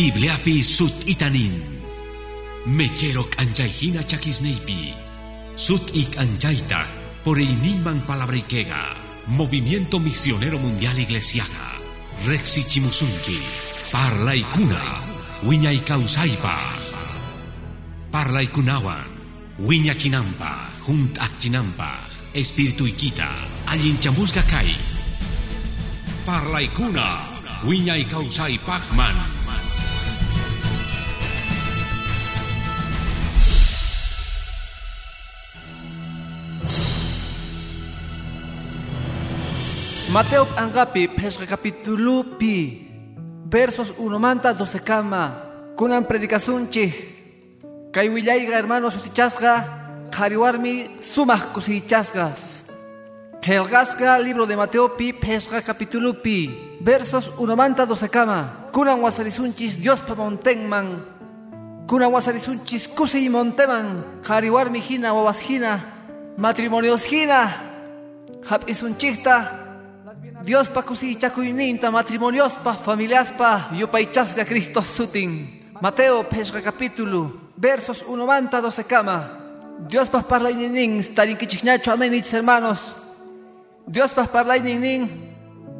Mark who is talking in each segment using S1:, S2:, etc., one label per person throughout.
S1: Bibliapi sut itanin. Mechero anjaihina chakisneipi. Sut ik anjaita por iniman palabrikega. Movimiento Misionero Mundial Iglesiaga. Rexi Chimusunki. Parla ikuna. Wiña ikausaipa. Parla ikunawan. Wiña chinampa. Junt chinampa. Espíritu ikita. Allin chamusga kai. Parla ikuna. Wiña ikausai pachman.
S2: Mateo Angapi, Pesca capítulo pi, versos 1 manta 12 kama, kunan predicación chi, kaiwillayga hermanos utichasga, jariwarmi sumaj kusichasgas. Helgasga, libro de Mateo pi, Pesca capítulo pi, versos 1 manta 12 kama, kunan wasarisunchis Dios pa montenman, kunan wasarisunchis kusi monteman, jariwarmi hina wawas hina, matrimonios hina, hap isunchikta, Dios pa kusi chakuyninta matrimonios pa familias pa yupaychasga Cristo sutin. Mateo pesca capítulo versos 1 manta 12 kama. Dios pa parla inin starin kichignacho amén ich hermanos. Dios pa parla inin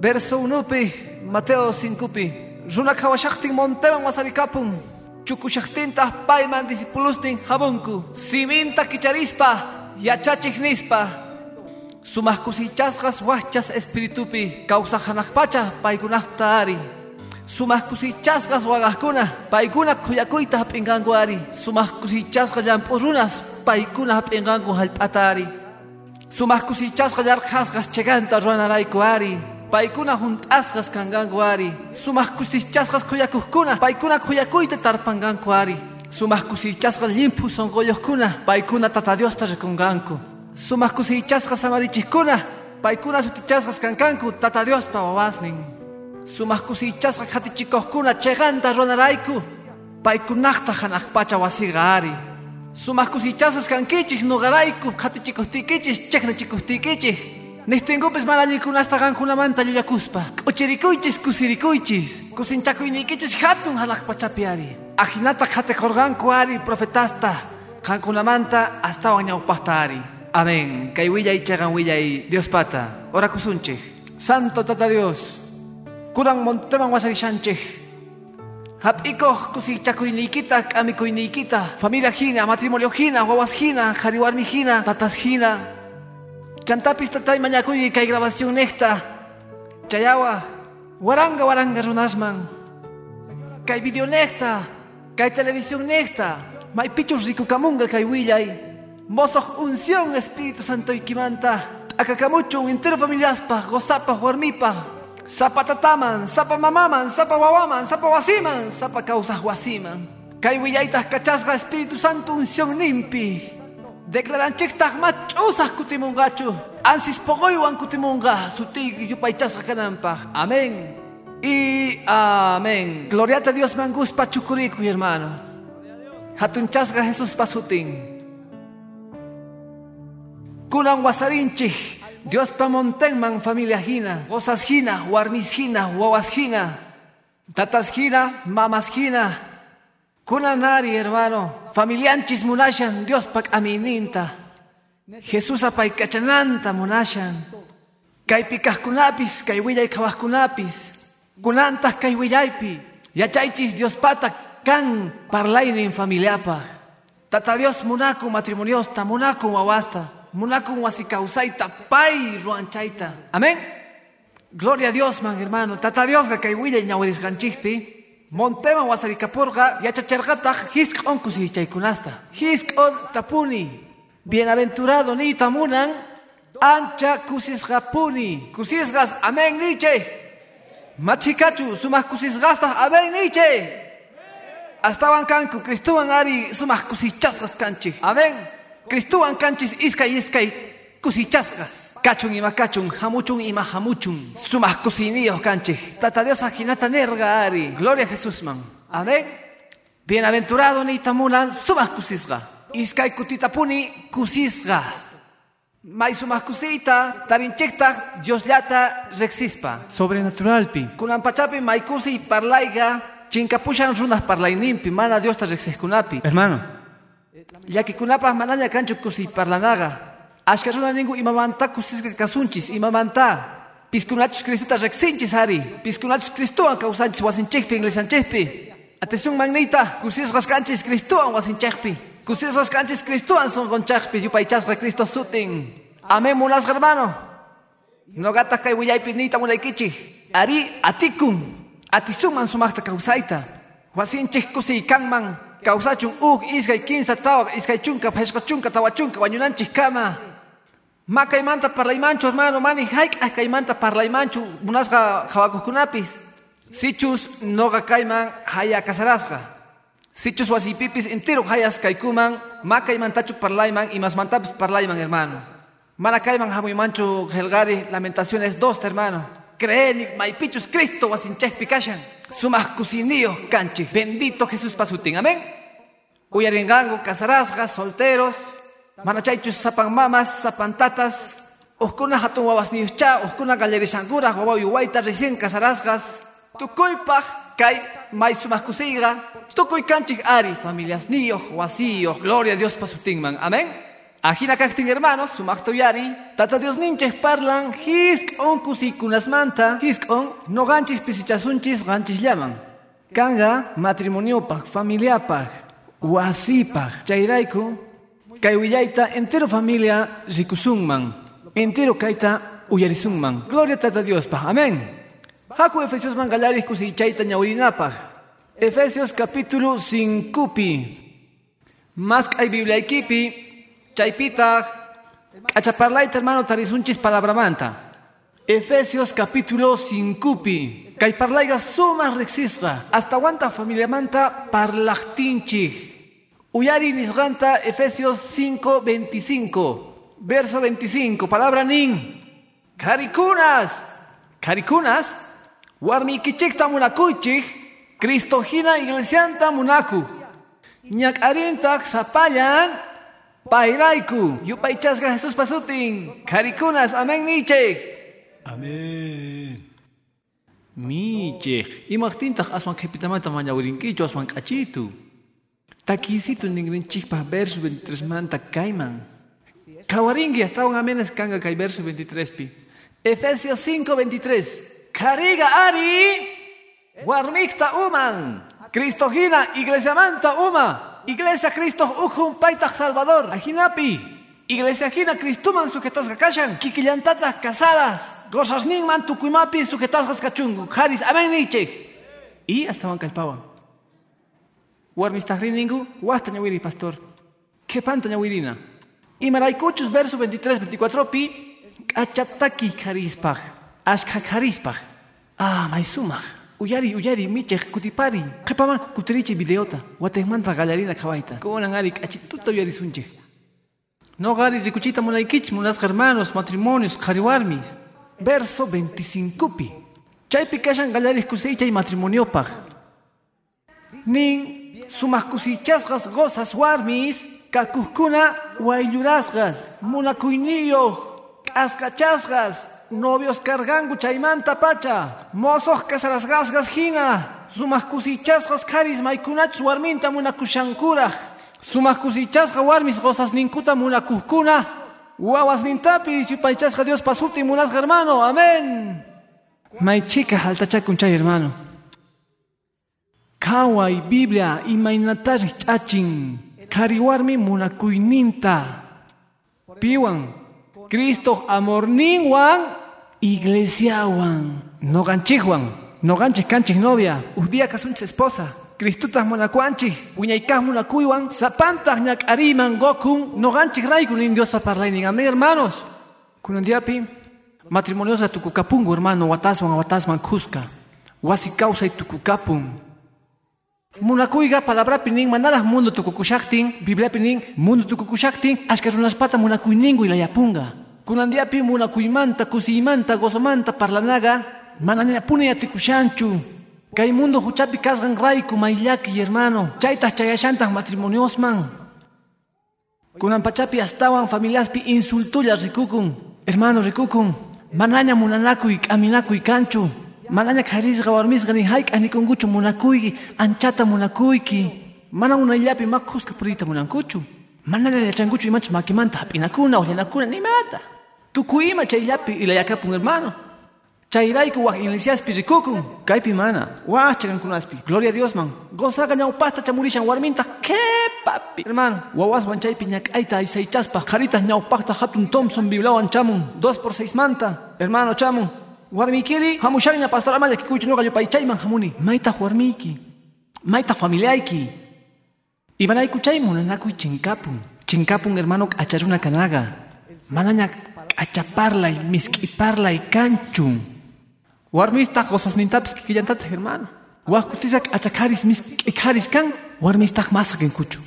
S2: verso 1 pi Mateo 5 pi. Runa kawashaktin monteman wasarikapun. Chukushaktinta paiman discipulustin habunku. Siminta kicharispa yachachignispa. Sumas kusichasgas wachas espiritupi causa hanakpacha paikunahtaari. Sumas kusichasgas wagaskuna paikuna kuyakuita hapinganguari. Sumas kusichasgas yampurunas paikuna hapingangu halpatari. Sumas kusichasgas yarkasgas cheganta ruanaraikuari. Paikuna juntasgas kanganguari. Sumas kusichasgas kuyakuskuna paikuna kuyakuita tarpanganguari. Sumas kusichasgas limpu son goyoskuna paikuna tata Diosta rekunganku. Sumas kusichasgas amarichiskuna, paikuna sutichasgas kankanku, tata Dios pa wawasnin. Sumas kusichasgas hatichikoskuna, cheganta ronaraiku, paikunakta hanakpacha wasiga ari. Sumas kusichasgas kankichis nugaraiku, hatichikostikichis, cheknachikostikichis. Nistingupis manañikunasta kankunamanta llullakuspa. Uchirikuychis kusirikuychis. Kusinchakuynikichis hatun hanakpachapi ari. Ajinata hatekorganku ari profetasta. Kankunamanta hasta wañaupasta ari. Amén. Kay willay chagan willay Dios pata. Ora kusunche. Santo tata Dios. Kurang monteman wasari shanche. Hap iko kusi chakuynikita, kamikuynikita. Familia hina, matrimonio hina, wawas hina, jariwarmi hina, tatas hina. Chantapis tatay mañakuy kay grabación nesta. Chayawa. Waranga waranga runasman. Kay video nesta. Kay televisión nesta. May pichos rikukamunga kay willay. Mozoh unción Espíritu Santo y Kimanta. Akakamucho entero familiaspa, gozapa, huarmipa. Sapa tataman, sapa mamaman, sapa wawaman, sapa wasiman, sapa causas wasiman. Kay cachasga Espíritu Santo unción limpi. Declaran chektak machusas kutimungachu. Ansis pogoywan kutimunga. Sutigis yupaychasga kanampa. Amén. Y amén. Gloria a Dios mangus pachukuriku, hermano. Hatunchasga Jesús pasutin. Kunan wasarinchi, Dios pa montenman familia hina, gozas hina, warmis hina, wawas hina, tatas hina, mamas hina. Kunan nari hermano, familianchis munashan, Dios pa amininta. Jesús apay kachananta munashan. Kay pikah kunapis, kay willay kawas kunapis. Kunantas kay willaypi. Yachaychis Dios pata kan parlainin familiapa. Tata Dios munaku matrimoniosta, munaku wawasta munakun wasikausaita pay ruanchaita. Amén. Gloria a Dios, man hermano. Tata Dios ga kay willa ñawiris ganchikpi. Montema wasarikapurga yachachargata hisk on kusichaykunasta. Hisk on tapuni. Bienaventurado ni tamunan ancha kusisgapuni. Kusisgas amén niche. Machikachu sumas kusisgasta amén niche. Hasta kanku Cristuan ari sumas kusichasgas kanchik. Amén. Cristuan canchis iskay iskay kusichasgas. Kachun ima kachun, hamuchun ima hamuchun. Sumas kusinillos canchis. Tata Dios ajinata nerga ari. Gloria a Jesús man. Amén. Bienaventurado ni tamulan sumas kusisga. Iskay kutitapuni kusisga. May sumas kusita, tarinchekta, Dios llata rexispa.
S3: Sobrenatural pi.
S2: Kunan pachapi may kusi parlaiga, chinkapushan runas parlayninpi mana Diosta riqsijkunapi hermano llakikunapaq manaña kanchu kusiy parlanaqa ashka runa ninku imamanta kusisqa kasunchis imamanta piskunachus Cristuta riqsinchis ari piskunachus Cristuwan kawsanchis wasinchikpi iglesianchikpi atención magnita kusisqas kanchis Cristuwan wasinchikpi kusisqas kanchis Cristuwan sunqunchikpi yupaychasqa Cristo sutin. Amén munasqa hermano. Nogata kay willaypi niyta munaykichik ari atikun atisunman sumaqta kawsayta wasinchik kusiy kanman kawsachun uk iskay kinsa tawaq iskay chunka pheshqa chunka tawa chunka wañunanchik kama. Ma kaymanta parlaymanchu hermano mani hayk'aj kaymanta parlaymanchu munasqa hawakuqkunapis sichus noqa kayman haya kasarasqa sichus wasipipis entero hayas kaykuman ma kaymantachu parlayman imasmantapis parlayman hermano. Mana kayman hamuymanchu helgari lamentaciones 2 hermano creeni maypichus Cristo wasinchekpi kashan sumaq kusiniyuq kanchik bendito Jesús pasutin amén. Uyaringanku casarasqa solteros. Mana chaychus sapan mamas sapan tatas uskuna hatun wawasniyuqcha uskuna qallarishankuraq wawa yuwayta recién casarasqas tukuypaq kay may sumaq kusiyqa tukuy kanchik ari familias niyuq wasiyuq gloria a Dios pasutinman amén Ajina kaktin hermanos, sumakto yari, tata Dios ninches parlan, hisk on kusikunas manta, hisk on, no ganchis pisichasunchis ganchis llaman. Kanga matrimonio pak, familia pak, wasi pak, chairaiku, kay willaita entero familia rikusunman, entero kaita uyarisunman. Gloria tata Dios pa, amén. Haku Efesios man galaris kusichaita ñaurinapaj. Efesios capítulo 5 Más hay Biblia equipi, Chaypita, cachaparlaita hermano tarisunchis palabramanta. Efesios capítulo 5. Kay parlaiga suma rexisqa. Hasta aguanta familia manta parlachtinchi. Uyari nisganta Efesios 5, 25. Verso 25. Palabra nin. Caricunas. Caricunas. Warmi kichikta munakuchik. Cristogina iglesianta munaku. Ñak arintak sapallan. Pairaiku, yupaychasqa Jesús pasutin, karikunas, amén niche.
S1: Amén.
S2: Miche, imaqtintaq aswan qhipitamanta mañawirinkichu aswan k'achitu. Takisitu ningrinchikpaq verso 23 manta kayman. Kawarinki astawan amenes kanga kay verso 23 pi. Efesios 5, 23. Kariga ari, warmikta uman, Cristohina, iglesia manta uma. Iglesia Cristo ukun paitaq Salvador. Ajinapi. Iglesia Jina Cristuman sujetas kakashan. Kikillantatas casadas. Gozas man tukuimapi sujetas kachungu. Haris amén niche. Y hasta wankalpawan. Warmistahri ningu. Wasta ñawiri pastor. ¿Qué panta ñawirina? Y maraykuchus verso 23, 24 pi. Achataki karispaj. Ashka karispaj. Ah, maisumaj. Uyari, uyari, michek, kutipari. Kepaman, kutirichi videota. Watemanta galarina kawaita. Kunan arik, achituta uyari sunche. No gari rikuchita munaikich, munas hermanos, matrimonios, kariwarmis. Verso 25 pi. Chay pikashan galaris kuseicha y matrimonio pag. Nin, sumas kusichasgas gozas warmis, kakuskuna, wailurasgas, munakuinillo, askachasgas, novios cargangu chaymanta pacha, mozos casarasgasgas hina, sumas kusichasgas karis maikunach warminta munakushankura, sumas kusichasga warmis gozas ninkuta munakuskuna, wawas nintapi supaychasga Dios pasuti munasga hermano, amén. May chica haltachakun chay hermano. Kawai Biblia imaynatari chachin, kariwarmi munakuyninta. Piwan, Cristo amor ninwan, iglesia wan, no ganchijuan, no ganchis canchis novia, día kasunchis esposa. Cristutas monacuanchi, uñaicas monacuywan, zapantas ñak ariman gokun, no ganchis raikun in Dios parlaynin. Amén, hermanos. Kunandiapi, matrimoniosa tukukapungu, hermano, wataswan, watasman kuska. Wasi causa y tukukapun. Munakuyga palabra pinin manalas mundo tukukushaktin, Biblia pinin mundo tukukushaktin, ashkarunaspata munakuyningu ilayapunga. Kunandiapi munakuymanta, kusimanta, gozomanta, parlanaga, mananyapune yatikushanchu. Kay mundo huchapi kasgan raiku maillaki hermano, chaytas chayashantas matrimoniosman. Kunan pachapi astawan familiaspi insultulla rikukun, hermano rikukun, manaña munanakuy, kaminakuy kanchu. Manaña karisqa warmisqa ni hayk'a nikunkuchu munakuyki, anchata munakuyki. Mana unayllapi makhusqa puriyta munankuchu. Manalla yachankuchu imachu makimanta hap'inakuna, uhllanakuna nimata. Tukuy ima chayllapi ilayakapun hermano. Chayrayku waq inglesiaspi rikukun, kaypi mana. Wacha kankunaspi. Gloria a Dios man. Gozaqa ñawpasta chamurishan warminta ¿Qué papi? Hermano, wawaswan chaypi ñak'ayta aysaychaspa, qharitas ñawpaqta hatun Thompson biblawan chamun, 2 por 6 manta. Hermano chamun warmikiri hamushaqña pastor amaya kikuychunuqa yupaychayman hamuni maytaq warmiyki maytaq familiayki imanayku chaymun nanakuy chinkapun chinkapun hermano k'acharuna kanaqa manaña k'achaparlay misk'iparlay kanchun. Warmistaq qosasnintapas kikillantataq hermano. Waqkutisa k'achaqaris misk'ikaris kan warmistaq masqa kinkuchu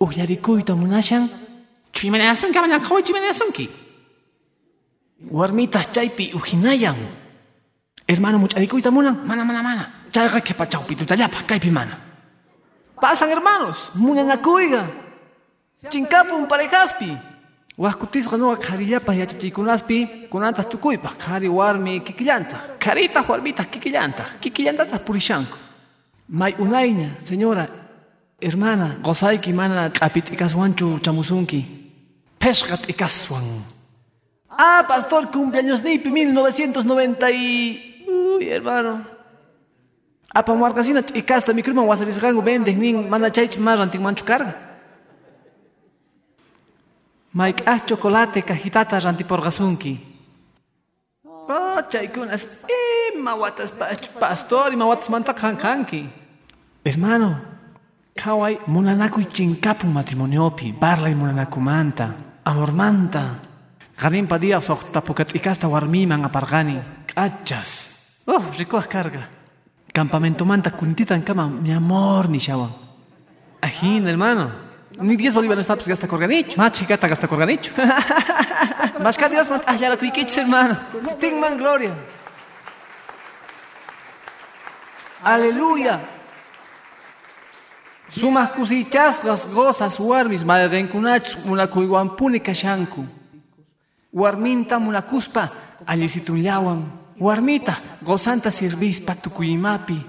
S2: uqllarikuyta munashan chu imanay asunki amaña qhawaychu Warmitaq chaypi uhinayan. Hermano much'arikuyta munan, mana mana mana. Chayqa qhipachawpi tutallapaq kaypi mana. Pasan hermanos, munanakuyqa. Chinkapun parejaspi. Waqkutisqa nuqa qharillapaq yachachiykunaspi kunantas tukuypaq qhari warmi kikillantaq. Qharitaq warmitaq kikillantaq. Kikillantataq purishanku. May unayña, señora, hermana, qosayki mana q'api t'ikaswanchu chamusunki. Peshqa t'ikaswan. Ah, pastor, cumpleaños nipi 1990 y... Uy, hermano. Apa marcasina t'ikasta microman wasarisqanku vendek nin mana chaychu más rantinmanchu karga. Mayk'aj chocolate cajitata rantiporqasunki. Oh, chaykunas ima watas pastor ima watas manta kanki. Hermano, kaway munanakuy chinkapun matrimoniopi, parlay munanakumanta, amormanta. Qarinpa día soqtapuka t'ikasta warmiman aparqani. K'achas. Oh, rikuq karga. Campamentomanta kuntitan kama mi amor nishawan. Ajin, hermano. Ni 10 bolívares tapes gasta corganicho. Más chicata gasta corganicho. Más que Dios, ah, ya la cuiquiches, hermano. Ting man gloria. Aleluya. Sumas kusichasqas gozas warmis malrenkunach munakuiwanpuni kashanku. Warminta munakuspa allisitullawan. Warmita gozanta sirvispa tukuyimapi.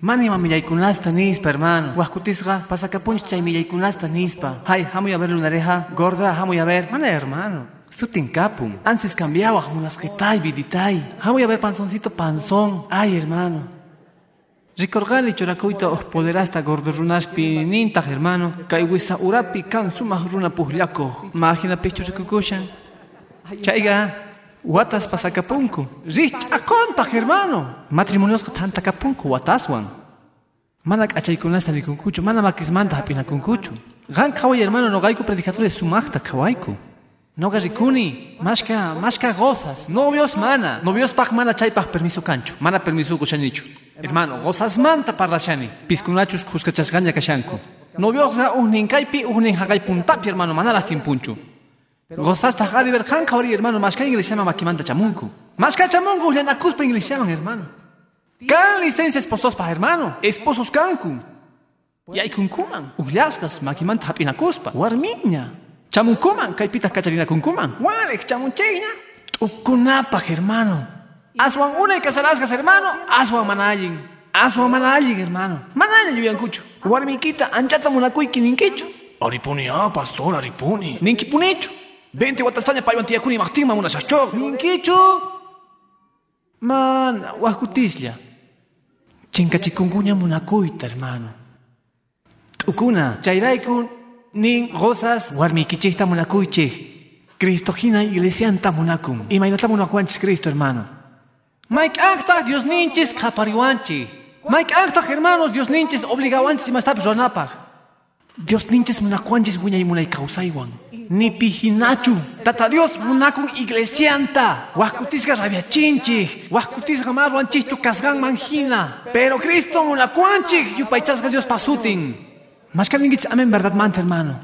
S2: Mani mamillaykunasta nispa, hermano. Huascutisga, pasakapunch chay millaykunasta nispa. Hay, hamuy a ver lunareja, gorda, hamuy a ver. Mana, hermano. Sutin kapun. Antes cambiaba, mulasquitay, viditay. Hamuy a ver panzoncito panzón. Ay, hermano. Ricorgali chorakuita poderaste gordorunaspi nintaj, hermano. Kaiwisa urapi kan sumah runa puhlako. Mágina pecho rikukushan. Chaiga. Watas pasakapunku. Rich akonta, hermano. Matrimonios tanta kapunku wataswan. Mana k'achaykunasta rikunkuchu, mana makismanta hapinakunkuchu. Gan kaway hermano nogayku predicadores sumaqta kawayku. Noga rikuni, mashka, mashka gozas. Novios mana. Novios paq mana chaypaq permiso kanchu. Mana permiso kushanichu. Hermano, gozas manta parlashani. Piskunachus kuskachasgaña kashanku. Novios ga uhnin kaypi, uhnin hagay puntapi, hermano, mana lastimpunchu. Gozasta jari ver kan kawari hermano, mashka inglesiama makimanta chamunku. Mashka chamunku llanakuspa inglesiaman hermano. Kan licencia esposos pa hermano, esposos kanku. Yaykunkuman, ullashkas makimanta hapinakuspa. Warmiña. Chamunkuman, kaypita kacharina kunkuman. Walek chamunchayña. Tukunapa hermano. Aswan una y casaraskas hermano, aswan manallin. Aswan manallin hermano. Manallin yuyankuchu. Warmiquita anchata munakuyki ninkichu.
S1: Aripuni, ah, pastor, aripuni.
S2: Ninkipunichu.
S1: 20 watastaña paywan tiyakuni maqtinman munashashchoq.
S2: Ninkichu. Man, wajutislla. Chinkachikunguña munakuyta, hermano. Tukuna, chayrayku nin gozas warmikichikta munakuychik. Cristo hina iglesianta munakun. Imaynata munakuanchis Cristo, hermano. Mike acta Dios ninchis kapariwanchi. Mike acta hermanos Dios ninchis obligawanchis imastapis ronapaj. Dios ninchis munakuanchis wiñay munay kausaywan. Ni pijinachu. Tata Dios munakun iglesianta. Huascutisga rabiachinchi. Huascutisga más ranchichu kasgan manjina. Pero Cristo munakuanchi. Yupaychasga Dios pasutin. Más que amen verdad manta, hermano.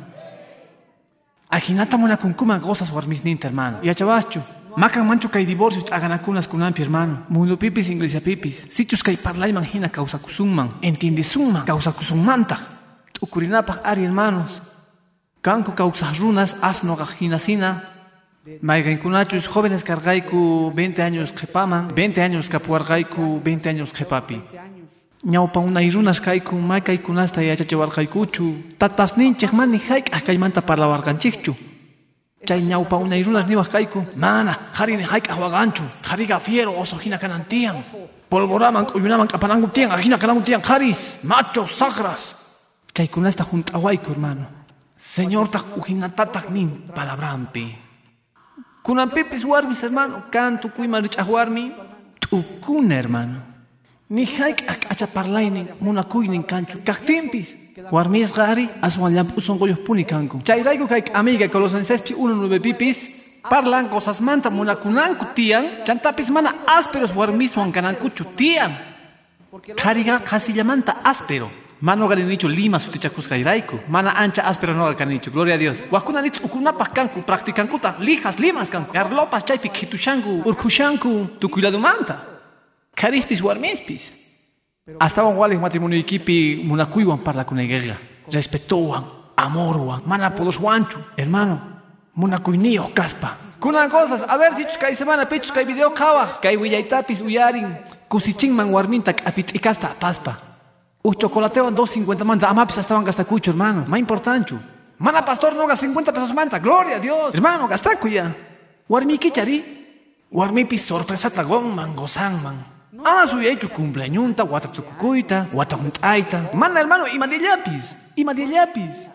S2: Ajinata munakunkuma gozas warmisninta, hermano. Y achabachu. Makan manchu kay divorcios aganakunas kunampi, hermano. Mundo pipis, iglesia pipis. Sichus kay parlay manjina causa. Entiende summan. Causa kusungmanta. Ukurinapaj ari, hermanos. Kanku causas runas asno gajinasina. Maygankunachus jóvenes cargaiku 20 años jepaman, 20 años kapuargaiku 20 años jepapi. Ñawpa unay runas kayku maykaykunasta yachachiwarqaykuchu. Tatasninchik mani hayk'aq kaymanta parlawarqanchikchu. Chay ñawpa unay runas niwaq kayku.
S1: Mana, harini hayk'aq waqanchu. Hariga fiero oso hina kanan tiyan. Polvoraman q'uyunaman q'apananku tiyan, ahina kananku tiyan, haris, machos, sagras.
S2: Chaykunasta junt'awayku hermano.
S1: Señor tak ujinatataq nin palabrampi.
S2: Kunanpipis warmis hermano, cantu kuyman rich'aq warmi, t'ukuna hermano. Ni hayk'aq k'achaparlaynin munakuynin kanchu kaqtinpis. Warmisqa ari aswan llamp'usunquyuq puni kanku. Chayrayku kay amiga Colosensespi 1.9 pipis, parlan cosasmanta munakunanku tiyan, chantapis mana ásperos warmiswan kanankuchu tiyan. Qhariqa qasillamanta áspero. Mano ganinichu lima sutichakusqayrayku. Mana ancha áspero noqa kanichu. Gloria a Dios. Waqkunanichu ukunapaq kanku, practicankuta lijas limas kanku. Garlopas chaypi qhitushanku, urqushanku, tukuyladumanta. Carispis warmispis. Hasta walik matrimonio ikipi munakuywan parlakunayqiqa.
S1: Respetuwan, amorwan, mana podoswanchu.
S2: Hermano,
S1: Munakuyniyoq kaspa.
S2: Kunan cosas, a ver si kay semana pichus kay video kawa, kay willaytapis uyarin, kusichinman warminta k'apit'ikasta paspa. Uh chocolatewan 250 manta, amapis hasta van gastakucho, hermano, ma importanchu.
S1: Mana pastor noga 50 pesos manta, gloria a Dios.
S2: Hermano, gastaku ya. Warmi kichari,
S1: Warmipis sorpresata gonman, gozanman.
S2: ama suyaychu cumpleañunta, wata tukukuyta, wata hunt'ayta. Mana hermano, ima diallapis, ima diallapis.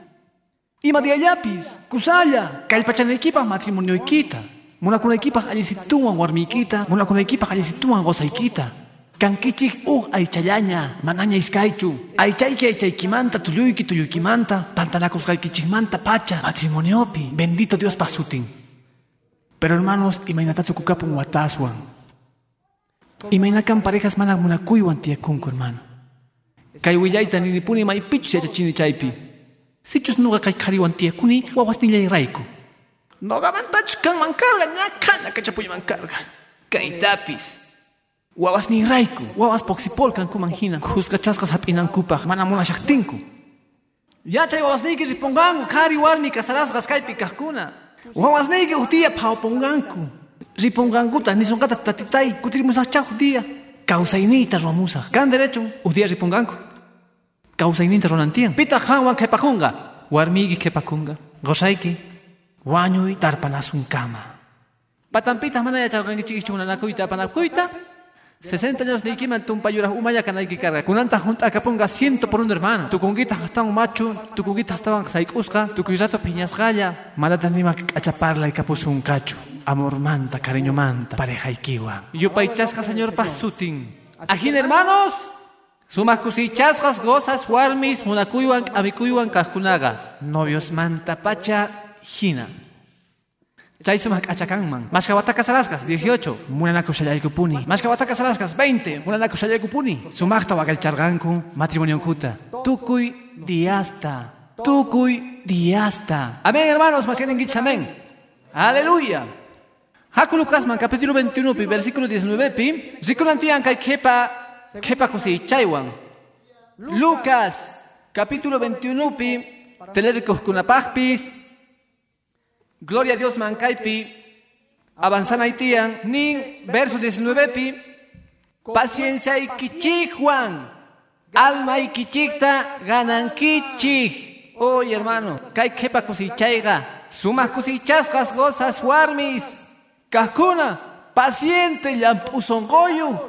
S2: Ima diallapis, kusalla, kallpachanaykipaq matrimonioykita. Munakunaykipaq allisituwan warmiykita, munakunaykipaq allisituwan gozaykita. Kankichik uh aychallaña, manaña iskaychu. Aychayki aychaykimanta, tulluyki tulluykimanta, tantanakusqaykichikmanta pacha, matrimoniopi. Bendito Dios pasutin. Pero hermanos, imaynata tukukapun wataswan. Imaynakan parejas mana munakuywan tiyakunku hermano. Kay willayta ninipuni maypichus yachachini chaypi. Sichus nuqa kay qhariwan tiyakuni wawasnillayrayku.
S1: Nogamantachu kanman carga, ñakana kachapuyman carga.
S2: Kaytapis. Wawasniyrayku, wawas poksipolkankuman hina. Kuskachasqas hap'inankupaq mana munashaqtinku. Yachay wawasniyki riponganku, qhari warmi kasarasqas kaypi kaqkuna. Wawasniyki utiya phawpunganku. Ripongankuta nisunqata tatitay, kutirimusaqchaq utiya. Kawsayniyta ruwamusaq. Kan derecho, utiya riponganku. Kawsayninta runantiyan. Pita qanwan qhipakunqa. Warmiyki qhipakunqa. Qosayki. Wañuy tarpanasun kama. Patampita mana yacharqankichikchu munanakuyta apanakuyta. 60 años de ikiman tumpayuraj umaya kanayki karga. Kunanta junta akapunga ciento por uno hermano. Tukunguita hasta un macho, tukunguita hasta un saikuska, tukuyrato piñasgaya. Malata nima kachaparla y kapusun cacho. Amor manta, cariño manta, pareja ikiwa. Yupaychasca señor pasutin. Ajin hermanos. Sumas kusichasgas gozas warmis munakuywan amikuywan kaskunaga. Novios manta pacha hina. Chay sumak achakanman. Mashkawata kasaraskas 18. Munanaku shayaykupuni. Mashkawata kasaraskas 20. Munanaku shayaykupuni. Sumakta wakalcharganku matrimonio kuta. Tukuy diasta. Tukuy diasta. Amén, hermanos, más que amén. Aleluya. Hakulu Kasman, capítulo 21, pi, versículo 19, pi. Rikulantian kay kepa, kepa kusi chaywan. Lucas, capítulo 21, pi. Telerikos kunapajpis. Gloria a Dios mankaipi. Avanzan haitian. Nin, verso 19, pi. Paciencia y kichijuan. Alma y kichikta ganan kichij. Oye, hermano, kai kepa kusichaiga. Sumas kusichaskas gozas warmis. Kakuna, paciente llampusongoyu.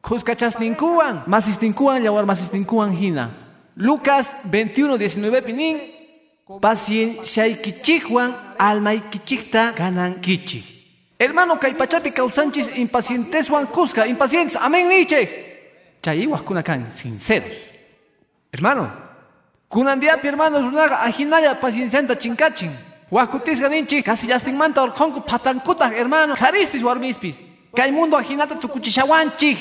S2: Kuskachas ninkuan. Masis ninkuan, yawar masis ninkuan hina. Lucas 21, 19 pinin. Paciencia y kichijuan, alma y kichikta ganan kichi. Hermano, kaipachapi causanchis impacienteswan kuska, impacientes, amén niche. Chayiwas kunakan, sinceros. Hermano, kunandiapi hermanos runaga ajinaya paciencianta chinkachin. Huascutisga ninchi, casi yastingmanta orjonku patankuta, hermano, jarispis warmispis. Kay mundo ajinata tukuchishawanchi.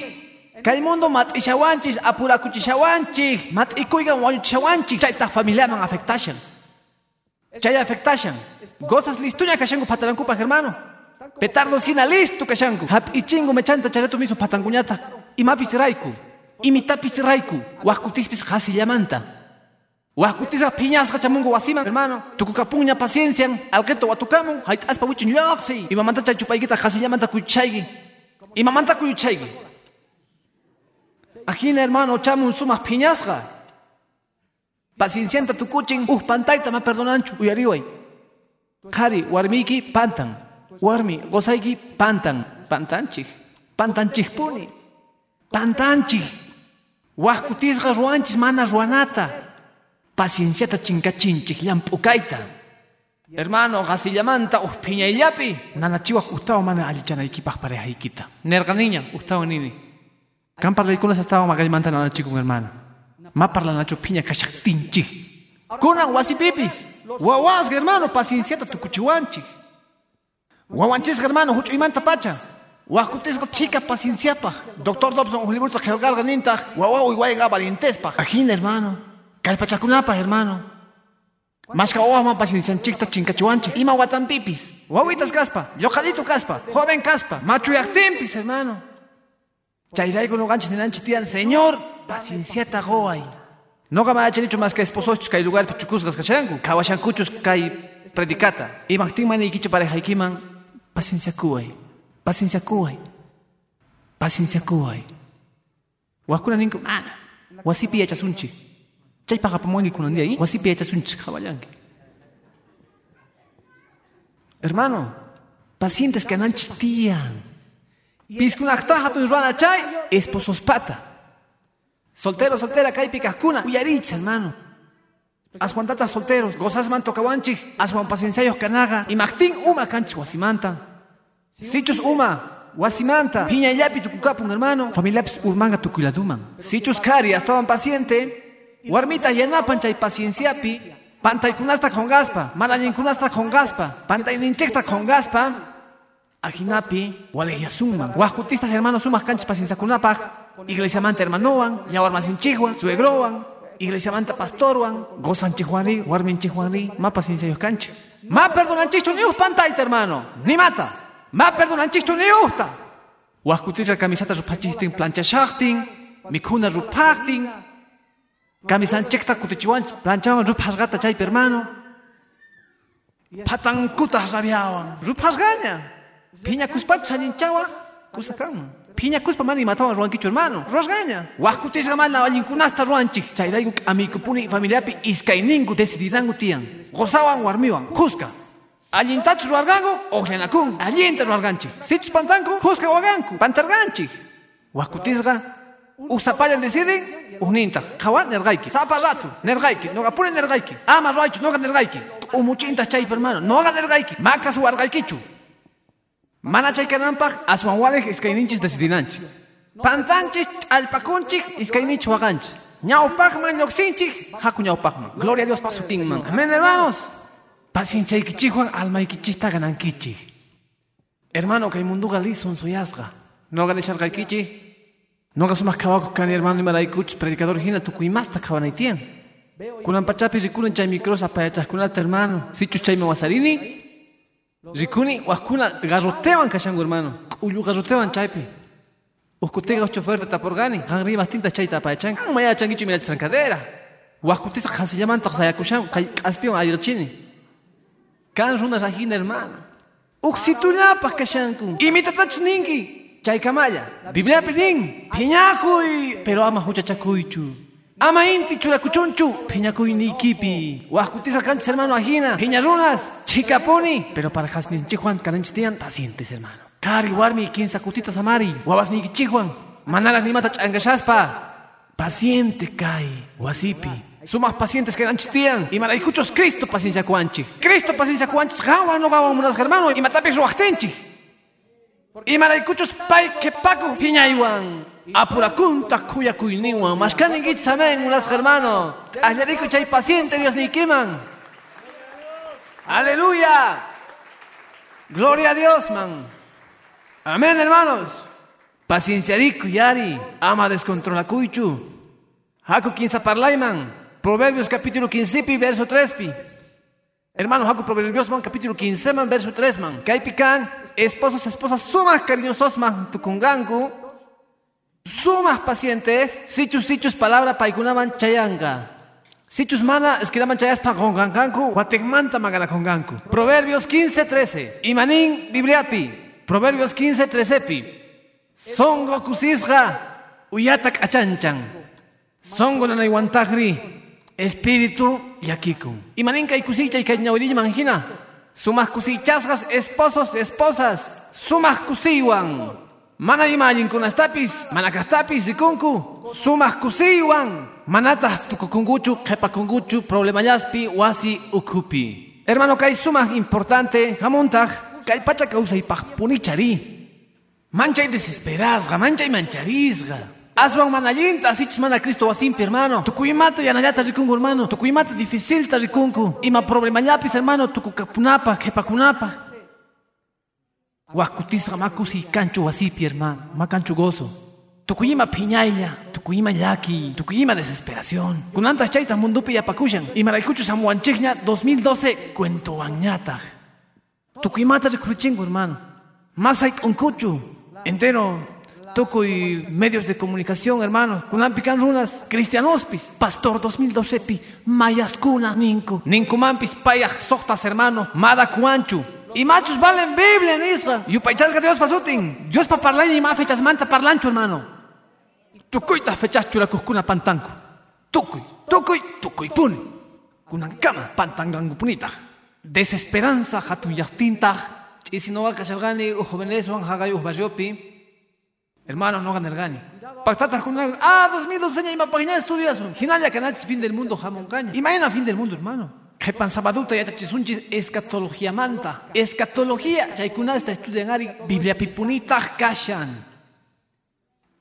S2: Kay mundo matishawanchis, apurakuchishawanchi. Matikuygan wañuchishawanchi. Chayta familiaman afectashan. Chay afectashan. Gozas listuña kashanku patarankupa, hermano. Petardo sina listo kashanku. Hap ichingo mechanta chareto miso patankuñata. Imapis raiku. Imitapis raiku. Huascutispis jasillamanta. Huascutiza piñasqa chamungu wasiman, hermano. Tukukapuña paciencia, alqueto watukamun, hayt aspa wichin yoqsi. Y mamanta chay chupaykita qasillamanta kuychaygi. Y mamanta kuychaygi. Ajina, hermano, chamun sumas piñasqa. Paciencianta tukuchin, uh, pantayta ma perdonanchu, uyariway. Kari, warmiki, pantan. Warmi, gozayki, pantan. Pantanchik. Pantanchikpuni. Pantanchik. Huascutisqa ruanchis mana ruanata. Pacienciata chinkachinchik llamp'ukayta. Hermano, qasillamanta uh phiñayllapi.
S1: Nanachiwaq ustawa mana allichanaykipaq parejaykita.
S2: Nerqaniña, ustawa nini.
S1: Kan parlaykunas astawa maqaymanta nanachikun hermano. Ma parlanachu phiña kashaqtinchik.
S2: Kunan wasipipis. Wawasqa hermano, pacienciata tukuchiwanchik.
S1: Wawanchisqa hermano, huch'uymanta pacha.
S2: Waqkutisqa chika pacienciapaq. Doctor Dobson un librota qillqarqa nintaq. Wawa uywayqa valientespaq.
S1: Ajina hermano. Kallpachakunapaq hermano. Mashka owama paciencianchikta chinkachiwanchik.
S2: Ima watanpipis. Wawitas kaspa, lloqalito kaspa, joven kaspa, machuyaqtinpis hermano.
S1: Chayrayku nuqanchis ninanchis tiyan, señor, pacienciata qoway.
S2: Noqa mayachanichu mas que esposochus kay lugarpi chukusqas kashanku. Kawashankuchus kay predicata.
S1: Imaqtin maniykichu parejaykiman, paciencia kuway. Paciencia kuway. Paciencia kuway. Waqkuna ninku, ah, wasipi yachasunchik. Chay paqapamuwanki kunandia ahí, wasipi yachasunchik qhawayanki. Hermano, pacientes que ananchis tiyan.
S2: Piskunaqta hatun ruana chay,
S1: Esposos pata.
S2: Soltero soltera kaypi kaqkuna.
S1: Uyarich, hermano. Aswantata solteros, gozasman tokawanchik, aswan pacienciayos kanaga,
S2: Imaqtin
S1: uma kanchis wasimanta.
S2: sichus uma, wasimanta.
S1: Piñallapi tukukapun, hermano. Familiapis urmanga tukuiladuman.
S2: Sichus kari astawan paciente. Warmita yanapan chay pacienciapi. Pantaykunasta kongaspa, manallinkunasta kongaspa, pantayninchikta kongaspa.
S1: Ajinapi, walegiasunman.
S2: Huascutistas hermanos sumas canchis pacienciakunapaq.
S1: Iglesia manta hermanowan, yawarmasinchikwan,
S2: Suegrowan,
S1: iglesia manta pastorwan, gozanchikwanri, warminchikwanri, ma pacienciayos kanchik.
S2: ma perdonanchichu ni pantayta hermano. Ni mata. Ma perdonanchichu ni uhta.
S1: Huascutisqa camisata rupachihtin planchashaqtin, mikhuna rupaqtin, camisanchikta kutichiwanchik planchawan rupasqata chaypi hermano. Phatankuta rabiawan.
S2: Rupasgaña. Piñakuspachu chaninchawa.
S1: Kusakanman.
S2: Piñakuspa mani matawan ruankichu hermano. Rosgaña.
S1: Huascutisqa mana allinkunasta ruanchik. Chayrayku amikupuni familiapi iskayningu decidirangu tiyan. Gozawan warmiwan, kuska.
S2: Allintachu ruargangu,
S1: Oqllanakun, allinta ruarganchik.
S2: sichus pantanku, kuska waganku, pantarganchik.
S1: Huascutisqa usapayan deciden uninta. Qawan nergayki.
S2: Sapa ratu, nergayki, noga pure nergayki. Ama ruaychu, noga nergayki.
S1: Umuchinta chaypi hermano.
S2: Noga nergayki.
S1: Maka suwarqaykichu. Mana chaykananpaq aswan walej iskayninchis decidinanchik.
S2: Pantanchis, alpakunchik,
S1: Iskayninchis waqanchis.
S2: ñawpaqman lluqsinchik.
S1: Haku ñawpaqman. Gloria a Dios pasutinman.
S2: Amén, hermanos.
S1: Pacienciaykichikwan almaykichista ganankichik. Hermano, kay munduqa lisun suyasqa. Noqa nisharqaykichik. Noqa sumaq kawakuq kani hermano imaraykuchis predicador hina tukuymasta kawanaytiyan. Kunan pachapi rikunan chay micros apayachaqkunata hermano. Sichus chaymi wasarini. Rikuni waqkuna garrotewan kashanku hermano. K'ullu garrotewan chaypi. Uskutiqa chofer tapurqani. Qan rimastinta chayta apayachanka. Qan mayachankichu mira trankadera. Waqkutisqa qasillamanta sayakushan kay q'aspiwan ayrichini. Kan runas ajina hermano.
S2: Uksitullapaq kashanku.
S1: Imitatachus ninki. Chaykamaya. Bibliapi nin. Phiñakuy. Pero ama huchachakuychu.
S2: Ama inti churakuchunchu.
S1: Phiñakuynikipi.
S2: Huascutisqa kanchis hermano ajina. Piña runas. Chikapuni.
S1: Pero para hasninchikwan kananchis tiyan pacientes hermano. Kari warmi kinsa kutitas amari. Wawasnikichikwan.
S2: Manalas nimata ch'ankashaspa.
S1: Paciente kay. Wasipi.
S2: Sumas pacientes que dan chistian.
S1: Y maraykuchos Cristo paciencia kuanchik.
S2: Cristo paciencia kuanchis gawan no gawan munas hermano. Y matapis ruachtenchi. Y maraykuchos pay que paco piñaywan.
S1: Apurakunta kuyakuyniwan.
S2: Mashkaningich amen munas hermano. Ahleriku chay paciente Dios ni kiman. Aleluya. Gloria a Dios, man. Amén, hermanos.
S1: Pacienciariku yari. Ama descontrolakuychu.
S2: Haku quinza parlayman. Proverbios capítulo 15 pi verso 3 pi. Hermanos, Haku Proverbios man capítulo 15 man verso 3 man. Kay pican esposos, esposas sumas cariñosos man tukunganku. Sumas pacientes. Sichus, sichus palabra paikunaman chayanga.
S4: Sichus mana esquiraman chayaspa gonganganku,
S2: Guatemanta magana conganku.
S4: Proverbios 15, 13. Imanin Bibliapi. Proverbios 15, 13 pi. Songo kusisga. Uyatak achanchan.
S2: Songo nanayguantagri. Espíritu yakikun.
S4: Imanin kay kusicha y ñawiriña manjina. Sumas kusichasgas esposos, esposas. Sumas kusiwan. Mana imanin kunastapis, manakastapis ikunku. Sumas kusiwan.
S2: Manata tukukunguchu, kepakunguchu, problemayaspi, wasi ukupi.
S4: Hermano, kay sumas importante.
S2: Hamuntag, kay pacha causa y punichari. Mancha y desesperasga, mancha y mancharisga.
S4: Aswan manallinta, asichus mana Cristo wasimpi, hermano.
S2: Tukuymata yanayata rikungu, hermano.
S4: Tukuymata difícil ta rikunku.
S2: Ima problemañapis, hermano, tukukapunapa, kepakunapa. Wakutisga makusi cancho wasipi, hermano. Macancho gozo. Tukuyima piñaya, tukuyima yaki, tukuyima desesperación. Kunanta chaita mundupi yapakushan. Y maraykuchu samuanchigña 2012 cuento añata. Tukuyimata rikuchingo, hermano. Masay unkuchu. Entero y medios de comunicación, hermano. Kunampikan runas, cristianospis, pastor 2012 pi, mayaskuna, ninku. Ninkumampis payaj sohtas, hermano, mada kuanchu. Y machos valen Biblia en Israel. Y upaychasga Dios pasutin. Dios pa parlay y ma fechas manta parlancho, hermano. Tukuita fechas churakuskuna pantanku. Tukuy, tukuy, tukuy puni. Kunankama pantangangu punita. Desesperanza hatun yachtinta. Y si no va a casargani, o jóvenes van a haga barriopi. Hermano, no ganar gani. Pactatas con Ah, 2012 años y ma página de estudios. Hinaya canachis fin del mundo jamón caña. Imagina fin del mundo, hermano. Que pansabaduta ya tachisunchis escatología manta. Escatología, chaikuna está estudiando Biblia pipunita kashan.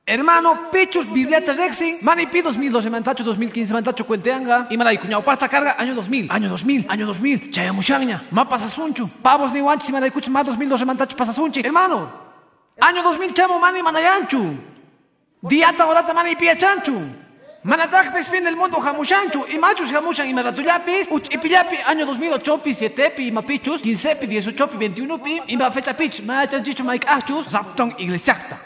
S2: Hermano, pechos Biblia rexin, manipi 2012 mantacho 2015 mantacho cuenteanga y maray cuñao pasta carga año 2000, año 2000, año 2000, chayamushagña, ma pasasunchu, pavos ni wanchis y maray cuch ma 2012 mantacho pasasunchi. Hermano, año 2000 chamo mani manayanchu, diata orata mani piachanchu. Manatakpis fin del mundo jamushanchu, y machos jamushan y maratuyapis, uch ipillapi año 2008 pi 7 pi mapichus, 15 pi 18 pi 21 pi, y ma fecha pich, machanchichu maik achus, zaptong iglesiakta.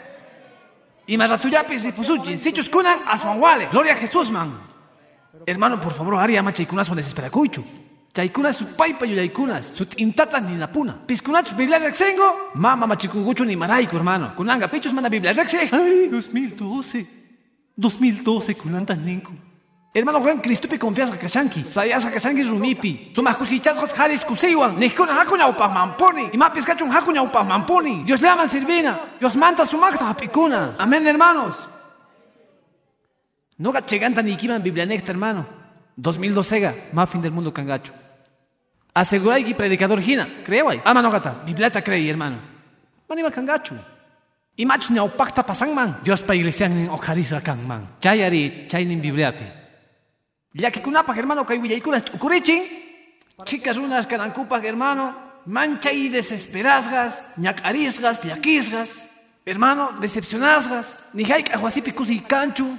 S2: Y maratuyapis y pusuchi, sichus kunan aswanwale, gloria a Jesús man. Hermano, por favor, haria machaikunas son desesperacuichu. Chaikunas su paipa yuyaikunas, su intatas ni napuna. Piskunachus biblia rexengo, mama machikunguchu ni maraiku, hermano. Kunanga pichus manda biblia rexe.
S4: Ay, 2012. 2012 kunanta ninku.
S2: Hermano gran Cristupi confianza kashanki. Sayasa kashanki rumipi. Sumas kusichasas haris kusiwan. Nihkuna hakuna upah mamponi. Y mapis kachun hakuna upah mamponi. Dios le aman sirvina. Dios manta su magta apikuna. Amén, hermanos. No gacheganta ni kiman Biblia necta, hermano. 2012 ga, más fin del mundo cangacho. Aseguray que predicador gina. Creo ahí. Ama no gata. Biblia cree, hermano. Manima cangacho. Y mach ñau pacta pasang man. Dios pa iglesia nin ojarisa kan man. Chayari, chaynin Biblia pi. Ya que kunapa hermano kay willaikunas ukurichin. Chicas unas carancupas hermano. Mancha y desesperasgas. ñacarisgas, yaquisgas. Hermano, decepcionasgas. Ni haik ahuasipi kusi canchu.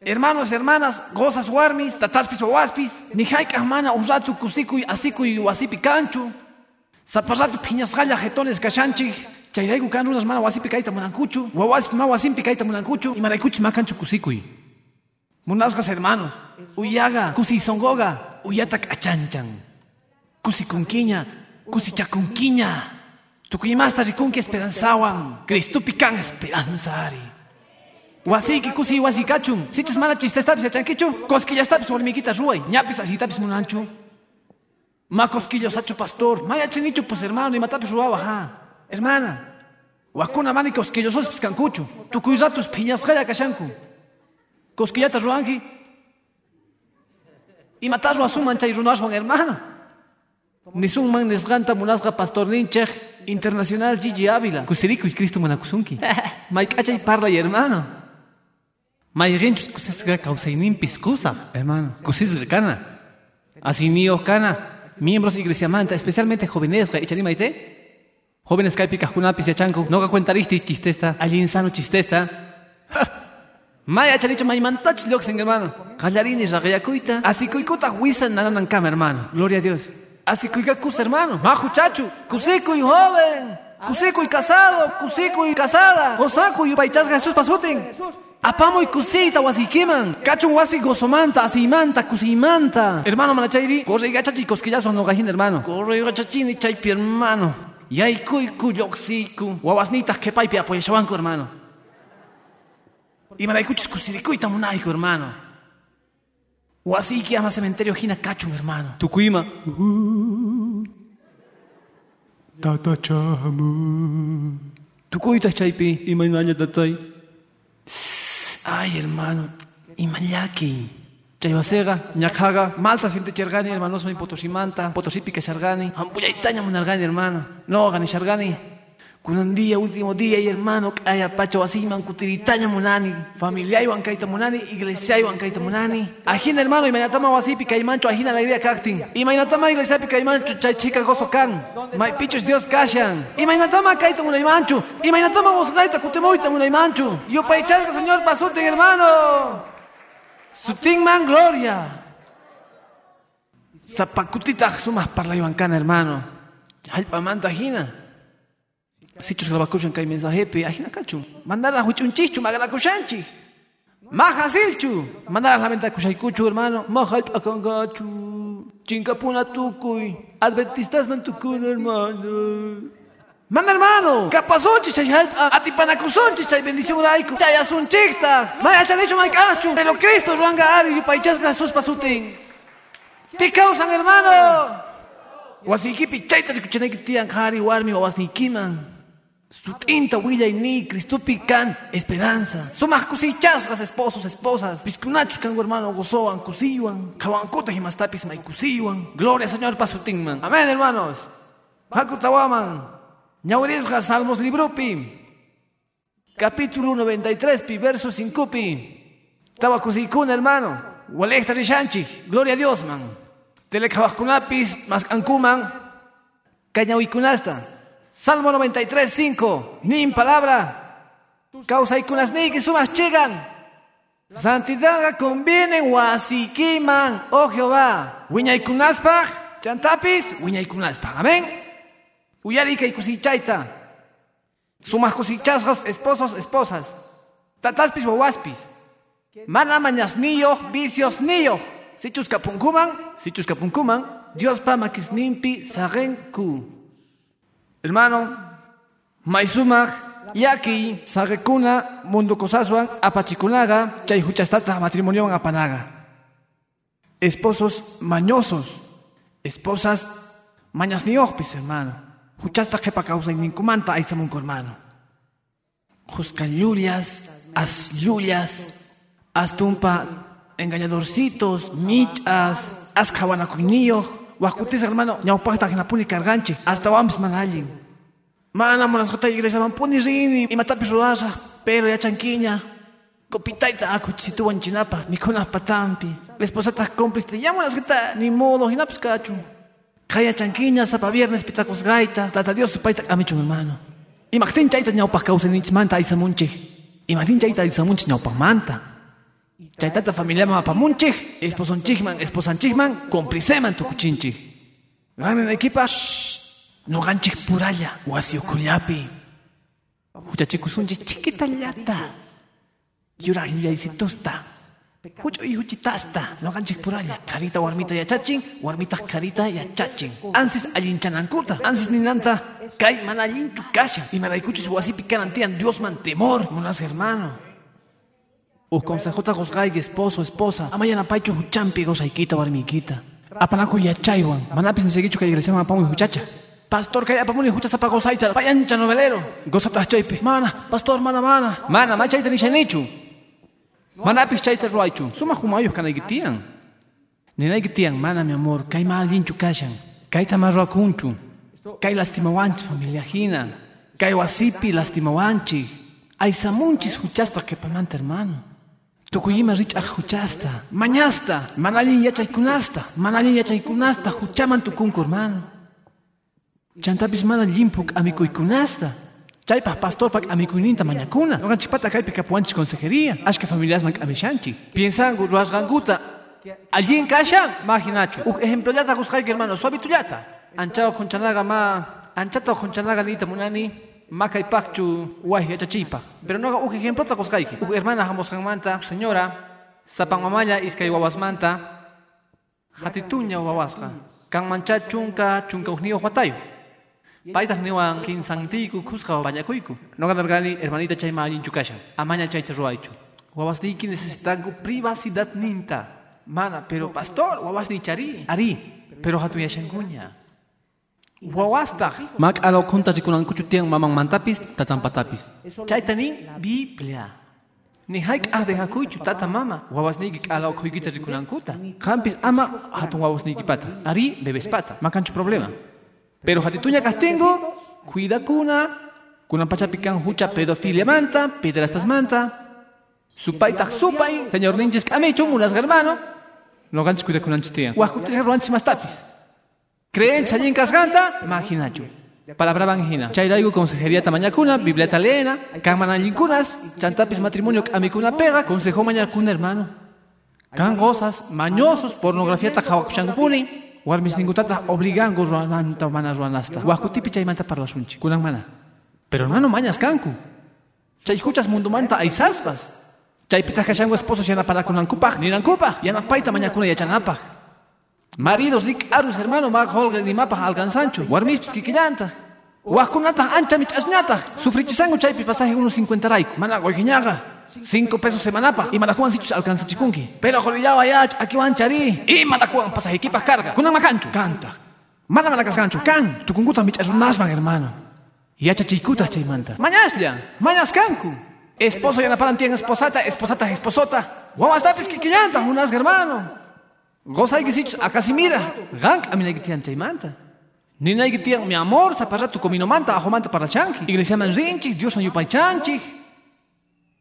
S2: Hermanos, hermanas, gozas warmis, tataspis o waspis, ni haik hermana un rato kusiku asiku y wasipi canchu. Zaparrato piñasgalla jetones. Chayraigu kan runas mana wasipi kaita munankuchu, wawas ma wasimpi kaita munankuchu, y maraykuchi makanchu kusikuy. Munasgas hermanos, uyaga, kusi songoga, uyatak achanchan. Kusi kunkiña, kusi chakunkiña. Tukuyimasta rikunki esperanzawan, Cristupi kan esperanzari. Wasiki kusi wasikachun, sichus mana chistestapis achankichu, koskillastapis walmiquita ruay, ñapis asitapis munanchu. Ma hacho pastor, ma yachinichu pues hermano, y matapis ruawa, ha. Hermana, wakuna mani cosquillosos piscancucho, tukuy ratos piñas jaya kashanku. Cosquillata ruangi. Y matarro asuman chay runaswan hermano. Nisunman nesganta munasga pastor ninchej internacional Gigi Ávila. Kusiriku y Cristo manakusunki. Maikachay parla y hermano. Mayrinchus kusisga causaynimpis kusa, hermano. Kusisga kana. Así kana. Miembros iglesia manta, especialmente jóvenes, echarimaite. Jóvenes kaipi kahkunapis yachanku, noga cuentarihti chistesta, allí insano chistesta. Maya chalicho maymantach loxen, hermano. Callarini ragayakuita. Así kuikuta huisan nananan cama, hermano. Gloria a Dios. Así kuikacus, hermano. Majo chachu. Cusico y joven. Cusico y casado. Cusico y casada. Osaku y baichas Jesús pasutin.
S5: Apamoy kusita wasikiman. Kachun wasi gozomanta, asimanta, kusimanta. Hermano manachayri, corre y gachachi cosquillazo no gajin hermano.
S2: Corre y gachachini chaypi hermano.
S5: Yay kuy kuyoxiku. Wawasnitas que paipi apoyachabanco hermano. Y maraykuchis kusirikuita munaico hermano. Wasiki ama cementerio hina cachun hermano.
S2: Tucuima.
S6: Tatachamu.
S2: Tucuitas chaypi.
S6: Imaynalla tatay.
S5: Ay hermano, imayaki.
S2: Chaybasega, ñajaga, malta siente chergani, hermano, soy potosimanta, potosipica chargani.
S5: Ampuyaitaña munargani hermano.
S2: No, gani chargani.
S5: Kunan día, último día y hermano, kaya pacho asiman kutiritaña munani. Familia iwan kaita munani, iglesia iwan kaita munani.
S2: Ajina hermano, y mainatama wasipi kaimancho, ajina la idea cacting. Y mainatama iglesia pi kaimancho, chay chica gozo can. Mai pichos Dios kashan. Y mainatama kaita munaimancho. Y mainatama vos gaita kutemoita munaimancho. Yo paichasga, señor, pasuten hermano. Sutin man gloria.
S5: Zapacutita sumas parla iwancana hermano. Halpa manta ajina.
S2: Sichos grabacuchan kay mensajepe, ajina cacho.
S5: Mandala huchunchichu, magalakushanchi.
S2: Maja silchu. Mandar la venta kushaykuchu, hermano. Maja akangachu. Chincapuna tukuy. Adventistas man tukun, hermano. Manda hermano, capazonchi chay help a ti panacusonchi chay bendición laico. Chay asun chicta. Maya chan hecho mai cachu. Pero Cristo ruanga ari y paichasga sus pasutin. Picausan hermano. Wasikipi chayta chikuchanay tian kari warmi wawasnikiman. Sutinta willa y ni Cristupi can esperanza. Sumas kusichasgas esposos, esposas. Piscunachos can hermano gozoan, kusiwan. Kawankota himastapis may. Gloria Señor pasutinman. Amén hermanos. Hakutawaman. Ñaurisga Salmos Librupi. Capítulo 93 pi verso 5 pi. Kusikun hermano. Walekta rishanchi. Gloria a Dios man. Telekawaskunapis mas ankuman. Cañahuikunasta. Salmo 93, 5. Nin palabra. Causa y kunas ni sumas llegan. Santidad conviene wasikiman, oh Jehová. Wiñay kunaspaj, chantapis, wiñay kunaspaj. Amén. Uyarika y kusichaita. Sumas kusichasgas, esposos, esposas. Tataspis wawaspis. Mana mañas niyo, vicios niyo. Sichus kapunkuman, sichus kapunkuman. Dios pa makisnimpi sagenku. Hermano, maisumak, yaki, sagekuna, mundo kosaswan, apachikunaga, chay huchastata matrimonio apanaga. Esposos mañosos, esposas mañas niojpis, hermano. Huchasta jepa causa ninkumanta aisamunko, hermano. Juscallulias, asllulias, astumpa engañadorcitos, michas, ascahuanacuinillo, Huacutis hermano, ñaupasta que napuni carganche, hasta vamos manallin. Mana monas jota iglesia man puni rini, y matapis rodasa, pero ya chanquiña. Copitaita acuchisitu wanchinapa, mikuna patampi. La esposa ta cómplice, ya monas jota, ni modo, hinapis cacho. Kaya chanquiña, sapa viernes pitacos gaita, tata Dios su paita amicho hermano. Y mactin chaita ñaupa causa ninch manta isa munche. Y mactin chaita isa munche ñaupa manta. Chaytata familia mapamunchik, esposon chikman, esposan chikman, compliceman tu kuchinchik. Ganan equipa, no ganchik puralla, wasio kullapi. Huchachikusunchik chiquitallata. Yura yuyaisitosta. Hucho y huchitasta, no ganchik puralla. Carita warmita yachachin, warmita carita yachachin. Ansis allinchanankuta, ansis ninanta, kay manallinchu kasha. Y maraykuchis wasipi kanantian Dios man temor, monas hermano. Us consejota gosgay esposo, esposa. Amayana paichu huchampi gosaikita warmiquita. Apanaku yachaywan. Manapis nsegichu kay iglesia mapamu huchacha. Pastor kay apamuni huchasa pa gosaita. Payancha novelero. Gosata chaype. Mana, pastor, mana, mana. Mana, ma chayta nishanichu. Manapis chayta ruaychu. Suma humayos kanaygitian. Ninaygitian, mana mi amor. Kay malinchu kashan. Kay tamarruakunchu. Kay lastimawanchis familia hina. Kay wasipi lastimawanchi. Aysamunchis huchasta que pamanta hermano. Tukuyima rich huchasta, mañasta, manalin yachaykunasta, manalin yachaykunasta, huchaman tukunku hermano. Chantapis mana limpuk amikuykunasta. Chaypaq pastorpak amikuyninta mañakuna. Noqanchikpata kaypi kapuanchik consejería. Ashka familiasman k'amishanchik. Piensangu ruwasqankuta. Allin kashan, majinachu. Uk ejemplollata qusqayki hermano, suavitullata. Anchawa qunchanaga ma, anchata qunchanaga nita munani.
S7: Macay pachu, guay, yachachipa. Pero no haga un ejemplo, otra cosa que hermana jamos manta, señora, sapan mamaya, iskay wawas manta, hatituña wawasqa. Kan mancha chunka, chunka ugnio huatayo. Paitas niwan kinsantiku kusqa bañakuyku. No ganargani, hermanita chay mayin chukasha. Amaña chay ruaichu. Wawasniki necesitan privacidad ninta. Mana, pero pastor, wawas ni chari. Ari, pero hatu yashankuña. Wawasta.
S2: Mak alo kunta chikunan kuchutiang mamang mantapis, tatampatapis.
S7: Chaytani Biblia. Ni haik deja kuchu tata mama. Wawasniki alo kuykita rikunankuta.
S2: Kampis ama hatun wawasniki pata. Ari bebes pata. Makanchu problema. Pero hatituña castingo, cuida kuna. Kunan pachapikan hucha pedofilia manta, pedrastas manta. Supay tak supay. Señor ninches kamichu, munas hermano. No ganchis cuida kunan chitia. Huascutis ruanchis más tapis. Creen chayin casganta, imaginachu. Palabra banjina. Chayraigu consejería tamañacuna, bibleta leena, kan manallinkunas, chantapis matrimonio amicuna pega, consejo mañacuna hermano. Kan gozas, mañosos, pornografía tajawakushangupuni, warmis ningutata obligango ruananta mana ruanasta. Huascutipi chaymanta parlasunchi, kunan mana. Pero hermano mañas kanku. Chay huchas mundo manta aisaspas. Chay pitakashango esposos yanapara kunankupaj, nirankupaj, yanapaita mañacuna yachanapaj. Maridos lik arus hermano mag holga ni mapa alcanzancho. Warmis kikillanta. Wakunata ancha michasñata. Sufrichisango chaypi pasaje unos 50 raico. Mana goiquiñaga. 5 pesos semanapa. Y manakuan sichus alcanza chikunki. Pero jolillaba ya aquí van chari. Y manakuan pasaje equipas carga. Kunan macancho. Canta. Mana mana casgancho. Can. Tu kunguta michasunasman hermano. Y hacha chikuta chaymanta. Mañaslia. Mañas canku. Esposo ya parantian esposata, esposata, esposota. Guamas kikillanta, unas hermano. Gozay gisichus akasimira. Gank aminagitian chaymanta. Ninagitian mi amor saparra tu comino manta ajomanta para chanki. Iglesia man rinchik, Dios no yupay chanchik.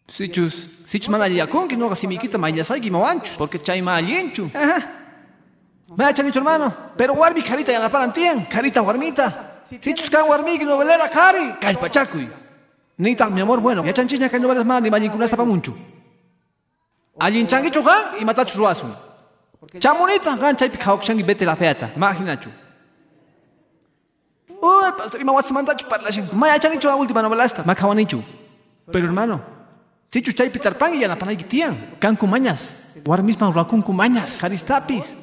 S2: Sichus, sichus man aliakonki no gasimikita mayasayki mawanchu. Porque chay ma alienchu. Me ha chanicho hermano. Pero warmi carita ya la parantian. Carita warmita. Sichus kan warmi no velera cari. Calpachacuy. Nita mi amor bueno. Ya chanchiña que no velas mal ni mañincuna pa mucho. Allin changi chuja y matachu ruasu. Chamonita, gan chaypi kawkshangi vete la feata. Imaginachu. Uy, pastor, ima watsa mandachu parlashan. Maya changichu a última novela esta. Makawanichu. Pero hermano, si chu chaypi tarpangi ya napanay gitian. Kanku mañas. Warmisman rakunku mañas. Karistapis.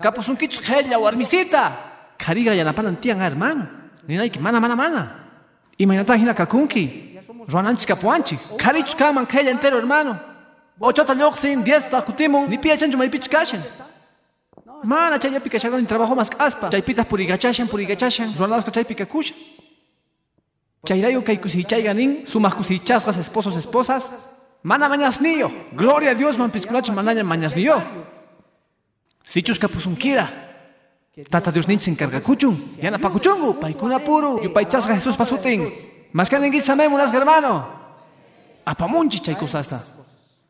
S2: Kapusunkichu gella warmisita. Kariga ya napanan tian hermano. Ninaiki mana mana mana. Imaynata hina kakunki. Ruananchik kapuanchik. Karichu kaman gella entero hermano. Ochota lyoxin, diez takutimun, ni pia chancho maipich kashan. Mana chay yapi kashagon ni trabajo más aspa. Chay pitas purigachashan, purigachashan, ruanadas chay pica kusha. Chay rayo kay kusichay ganin, sumas kusichasgas esposos, esposas. Mana mañas niyo. Gloria a Dios man pisculacho manaña mañas niyo. Sichus kapusunkira. Tata Dios ninch encarga kuchun. Yana pa kuchungu, paikuna puru. Yupaychasga Jesús pasutin. Mas que samemunas hermano. Apamunchi chay cosasta.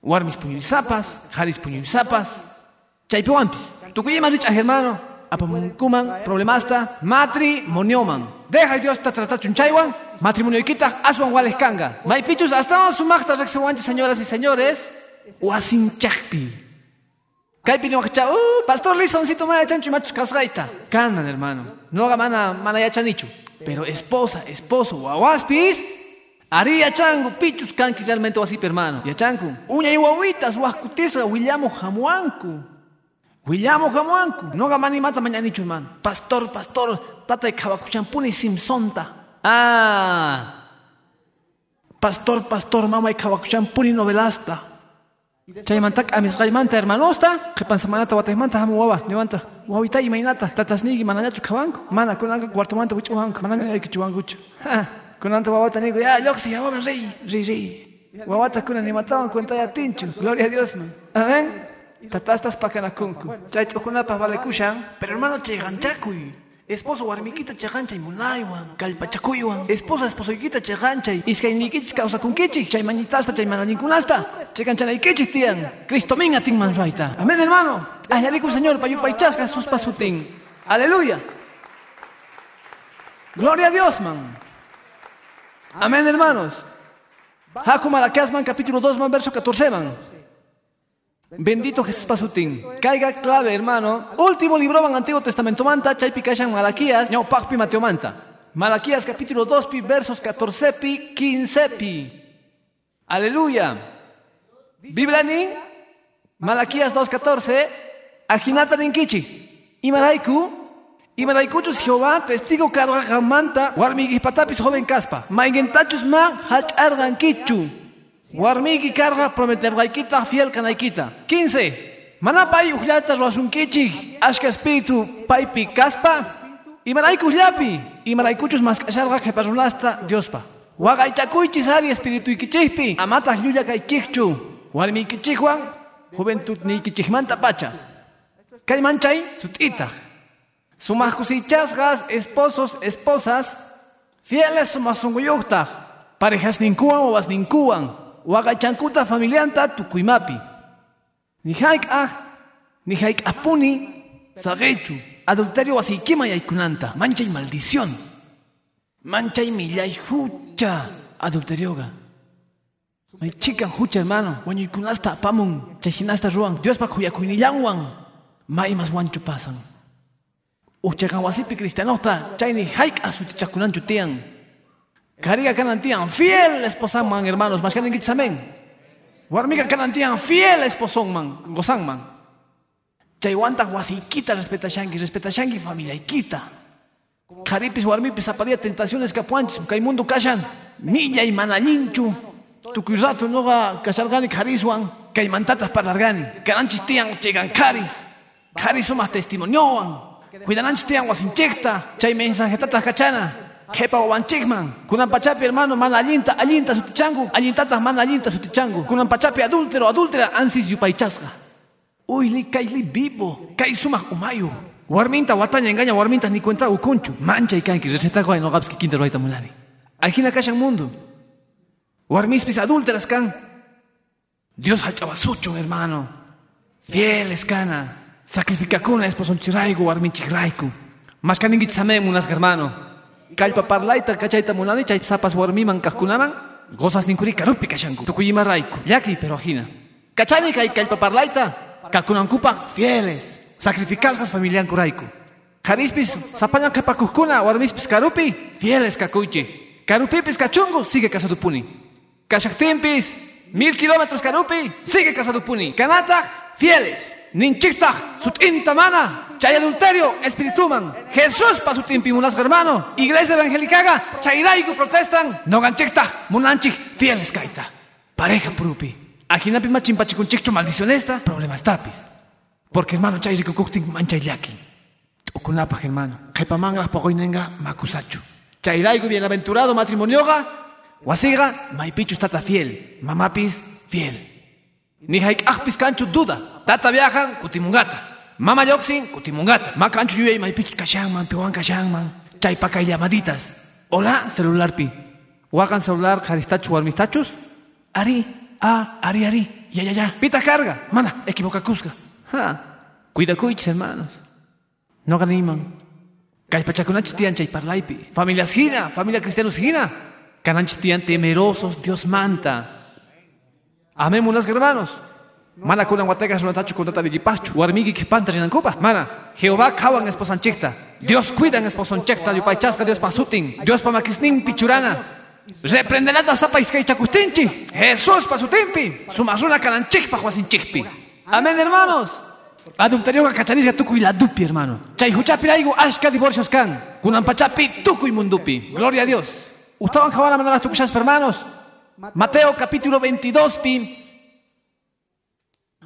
S2: Warmis puño y zapas, Haris puño y zapas. Chaypewampis. Tukuyima rich hermano. Apamunkuman, problemasta, matri, monioman. Deja Dios ta tratar chunchaywan, matrimonio ikita, aswan wales kanga. Maipichus hasta sumachta rexewanchi, señoras y señores. Wasin chakpi. Kaipi ni wakacha, uh, pastor lisoncito maya chancho y machos casgaita. Calman, hermano. No haga mana, mana ya chanichu. Pero esposa, esposo, wawaspis. Ari yachangu, pichus kanki realmente wasipi hermano. Yachangu, uña y wawitas, huascutisa, Williamo jamuanku. Williamo jamuanku. No gamani mata mañanichu hermano. Pastor, pastor, tata de kawakuchampuni simsonta. Ah. Pastor, pastor, mama y kawakuchampuni novelasta. Chaymantak amisqaymanta hermanosta, qhipan samanata wataymanta hamu wawa, levanta. Wawita imaynata, tatasnigi manañachu kawanku. Mana kunanka cuartomanta wich'uwanku, manana yaykichiwankuchu. Ha. Kunanta wawata nigo, ya Yoxi, ya waman rey, rey, rey. Wawata kuna ni mataban cuenta ya tinchu. Gloria a Dios, man. Amén. Tatastas pakanakunku. Chay tukunapa vale kushan. Pero hermano, cheganchakuy. Esposo warmiquita cheganchay munaywan, kalpachakuywan. Esposa esposoykita cheganchay. Iskaynikichis causa kunkichik. Chay mañitasta, chay mananinkunasta. Cheganchanaykichis tiyan. Cristo minga tin mansuaita. Amén, hermano. Ayalikum, Señor, payupaychasca sus pasutin. Aleluya. Gloria a Dios, man. Amén, hermanos. Haku Malaquias, man, capítulo 2, man, verso 14, man. Bendito Jesús Pasutín. Caiga clave, hermano. Último libro, man, Antiguo Testamento, manta, chaypi kashan Malaquías, ñao pakpi Mateo manta. Malaquías capítulo 2 pi versos 14 pi 15 pi. Aleluya. Biblani Malaquías 2.14 Ajinata ninkichi. Imaraiku Imaraykuchus Jehová testigo cargamanta warmigi patapis joven caspa. Maigentachus ma hachargan kichu. Warmigi carga prometergaikita fiel kanaikita. 15. Manapay uhlata roasunkichi. Ashka espíritu paipi caspa. Imarayku llapi. Imaraykuchus mas kasharga jepasunasta Diospa. Wagaychakuychis ari espíritu ikichihpi. Amatas lluya kaychichu. Warmi ikichihwan. Juventud ni ikichihmanta pacha. Kay manchay sutita. Sumas kusichasgas, esposos, esposas, fieles sumas sunguyukta, parejas ninkuan o was ninkuan, wagachankuta familianta tukuimapi. Ni haik ah, ni haik apuni, sagechu, adulterio wasikima yaikunanta, mancha y maldición. Mancha y millay hucha, adulterioga. May chica hucha hermano, wañuikunasta pamun, chajinasta ruan, Dios pa kuyakuinillanwan, may mas wancho pasan. Uchakan wasipi cristianota, chayni haik asutichakunanchu tian. Kariga kanan tian, fiel esposan man hermanos, mas kanin gitzamen. Warmiga kanan tian, fiel esposon man, gozan man. Chay wanta wasikita respeta shangi, respeta shangi familia ikita. Karipis warmipis zapadía tentaciones kapuanchis, kay mundo kashan, milla y manalinchu. Tukuy rato noga kashargani kariswan, kay mantatas parlargani. Karanchis tian chegan karis. Karis sumas testimonioan. Cuidananchis tian wasinchekta, chay mensajetatas kachana. Kepa wawanchikman, kunan pachapi hermano mana allinta, allinta sutichangu, allintatas mana allinta sutichangu. Kunan pachapi adúltero, adúltera ansis yupaychasga. Uy, li kay li vivo, kay sumas umayu. Warminta wataña engaña warminta ni cuenta ukunchu. Mancha y kanki, receta guay no que quinta roita mulani. Ajina kashan mundo. Warmispis adúlteras kan. Dios hachawasucho, hermano. Fieles kana. Sacrifica kuna esposon chiraigo warmin chiraiku. Mas kaningit samem unas hermano. Kalpa parlaita kachaita munani chay zapas warmiman kaskunaman. Gozas ninkuri karupi kashanku. Tukuyima raiku. Yaki pero ajina. Kachani kay kalpa parlaita. Kakunankupa fieles. Sacrificasgas familian kuraiku. Karispis sapañan kapakuskuna warmispis karupi fieles kakuichi. Karupipis kachungu sigue kasatupuni. Kashaktimpis mil kilómetros karupi sigue kasatupuni. Kanata fieles. Ninchikta sutinta mana. Chay adulterio espirituman. Jesús pa sutimpi munas hermano. Iglesia evangelicaga chayraigu protestan. No ganchikta munanchik fieles kaita. Pareja purupi. Ajinapi machimpachikunchikchu maldición esta. Problemas tapis. Porque hermano chay rikukuktin mancha yaki. Ukunapa hermano. Jepamangra pogoinenga makusachu. Chayraigu bienaventurado matrimonioga. Wasiga maipichu tata fiel. Mamapis fiel. Ni haik ahpis canchu duda. Tata viajan kutimungata. Mama yoxin kutimungata. Ma canchu yui maipichu kashangman, piwan kashangman. Chay pakay llamaditas. Hola celular pi. Wakan celular jaristachu warmistachus. Ari, ah, ari, ari. Ya, ya, ya. Pita carga. Mana, equivoca cusca. Cuida cuich, hermanos. No ganiman. Kay pachakunach tian chay parlaipi. Familias gina, familia cristianos gina. Cananch tian temerosos, Dios manta. Amén, unas hermanos. Mana kunan wategas runatachu kunata de gipachu. Warmigi que panta copa. Mana, Jehová kawan esposanchekta. Dios cuidan esposanchekta. Yupaychasca Dios pasutin. Dios pamakisnin pichurana. Reprenderá da sapa iskaichakustinchi. Jesús pasutimpi. Sumasuna kananchik pa huasinchikpi. Amén, hermanos. Adulterio kachanisga tukuy la dupi, hermano. Chay huchapi raigo ashka divorcios kan. Kunan pachapi tukuy mundupi. Gloria a Dios. Ustedes van a mandar a tukushas, hermanos. Mateo capítulo 22, pi.